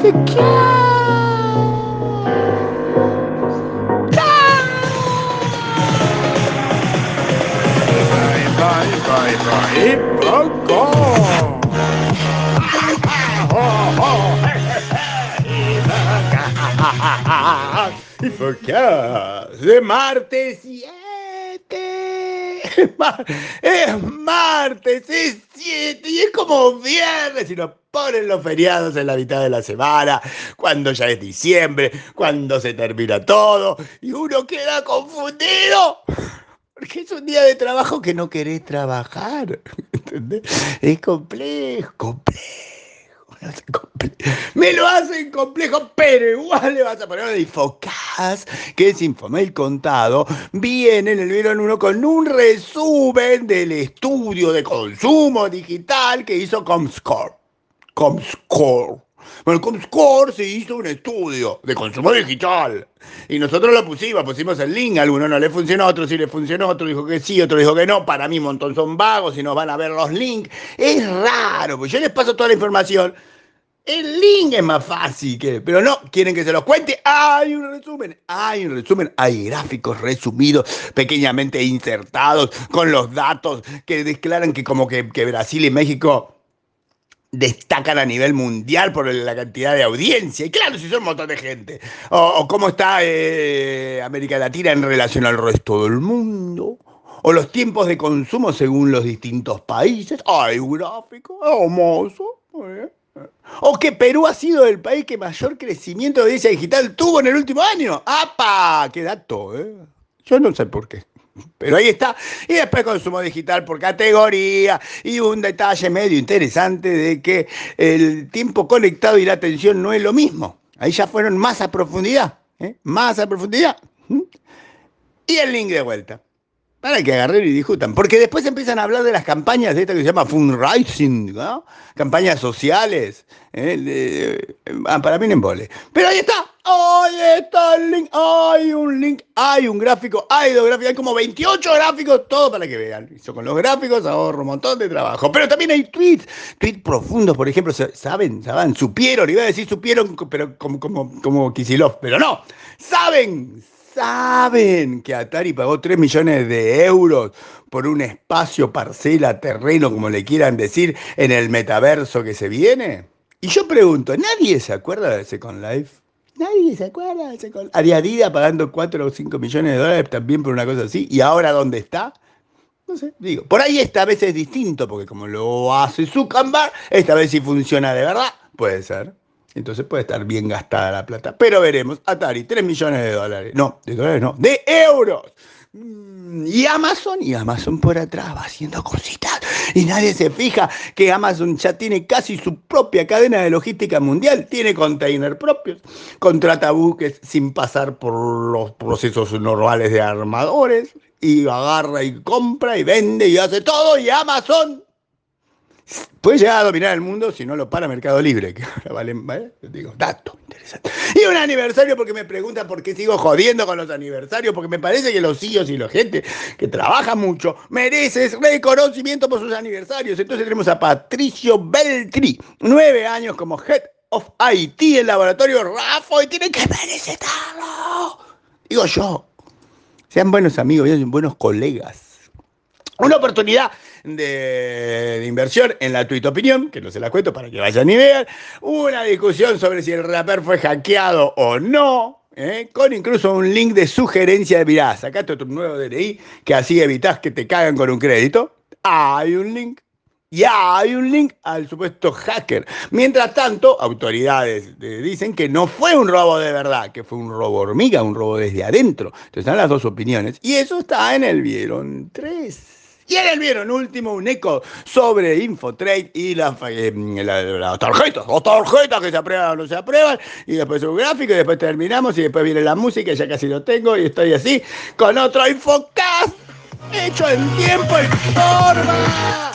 ficar. Vai, vai, vai, vai, Porque de martes e yeah. Es martes, es 7 y es como viernes y nos ponen los feriados en la mitad de la semana, cuando ya es diciembre, cuando se termina todo y uno queda confundido. Porque es un día de trabajo que no querés trabajar. ¿Entendés? Es complejo, complejo. Me lo hacen complejo, pero igual le vas a poner de Infocas, que es Infomail contado. Viene en el Vieron uno con un resumen del estudio de consumo digital que hizo Comscore. Comscore. Bueno, Comscore se hizo un estudio de consumo digital. Y nosotros lo pusimos, pusimos el link. A alguno no le funcionó, a otro sí le funcionó, otro dijo que sí, otro dijo que no. Para mí un montón son vagos y nos van a ver los links. Es raro, pues yo les paso toda la información. El link es más fácil, que, pero no, quieren que se los cuente. Hay un resumen, hay un resumen, hay gráficos resumidos, pequeñamente insertados, con los datos que declaran que como que, Brasil y México destacan a nivel mundial por la cantidad de audiencia. Y claro, si son un montón de gente. O, cómo está eh, América Latina en relación al resto del mundo. O los tiempos de consumo según los distintos países. Hay un gráfico hermoso. O que Perú ha sido el país que mayor crecimiento de audiencia digital tuvo en el último año. ¡Apa! ¡Qué dato! ¿eh? Yo no sé por qué. Pero ahí está. Y después consumo digital por categoría. Y un detalle medio interesante de que el tiempo conectado y la atención no es lo mismo. Ahí ya fueron más a profundidad. ¿eh? Más a profundidad. ¿Mm? Y el link de vuelta para que agarren y discutan. Porque después empiezan a hablar de las campañas de esta que se llama fundraising, ¿no? Campañas sociales. ¿eh? Ah, para mí no embole. Pero ahí está. Ahí está el link. Hay un link. Hay un gráfico. Hay dos gráficos. Hay como 28 gráficos. Todo para que vean. Yo con los gráficos ahorro un montón de trabajo. Pero también hay tweets. Tweets profundos, por ejemplo. ¿Saben? ¿Saben? Supieron. Iba a decir supieron, pero como, como, como Kisilov. Pero no. ¿Saben? Saben que Atari pagó 3 millones de euros por un espacio, parcela, terreno, como le quieran decir, en el metaverso que se viene? Y yo pregunto, ¿nadie se acuerda de Second Life? Nadie se acuerda de Second Life. Adiadida pagando 4 o 5 millones de dólares también por una cosa así. ¿Y ahora dónde está? No sé, digo. Por ahí esta vez es distinto, porque como lo hace Zuckerberg, esta vez sí funciona de verdad. Puede ser. Entonces puede estar bien gastada la plata. Pero veremos. Atari, 3 millones de dólares. No, de dólares no, de euros. Mm, y Amazon, y Amazon por atrás va haciendo cositas. Y nadie se fija que Amazon ya tiene casi su propia cadena de logística mundial. Tiene container propios, contrata buques sin pasar por los procesos normales de armadores. Y agarra y compra y vende y hace todo. Y Amazon puede llegar a dominar el mundo si no lo para Mercado Libre, que ahora vale, ¿vale? digo, dato interesante. Y un aniversario porque me preguntan por qué sigo jodiendo con los aniversarios, porque me parece que los CEOs y la gente que trabaja mucho mereces reconocimiento por sus aniversarios. Entonces tenemos a Patricio Beltri, nueve años como Head of IT en laboratorio RAFO y tiene que merecerlo. Digo yo, sean buenos amigos, sean buenos colegas. Una oportunidad de, inversión en la Tweet Opinión, que no se la cuento para que vayan y vean. Una discusión sobre si el rapper fue hackeado o no. ¿eh? Con incluso un link de sugerencia de mirá, sacate tu nuevo DNI, que así evitas que te cagan con un crédito. Hay un link. Ya hay un link al supuesto hacker. Mientras tanto, autoridades dicen que no fue un robo de verdad, que fue un robo hormiga, un robo desde adentro. Entonces están las dos opiniones. Y eso está en el Vieron 3. Y en el vieron último un eco sobre Infotrade y las eh, tarjetas, las tarjetas que se aprueban o no se aprueban, y después un gráfico, y después terminamos, y después viene la música, ya casi lo tengo, y estoy así, con otro Infocast hecho en tiempo y forma.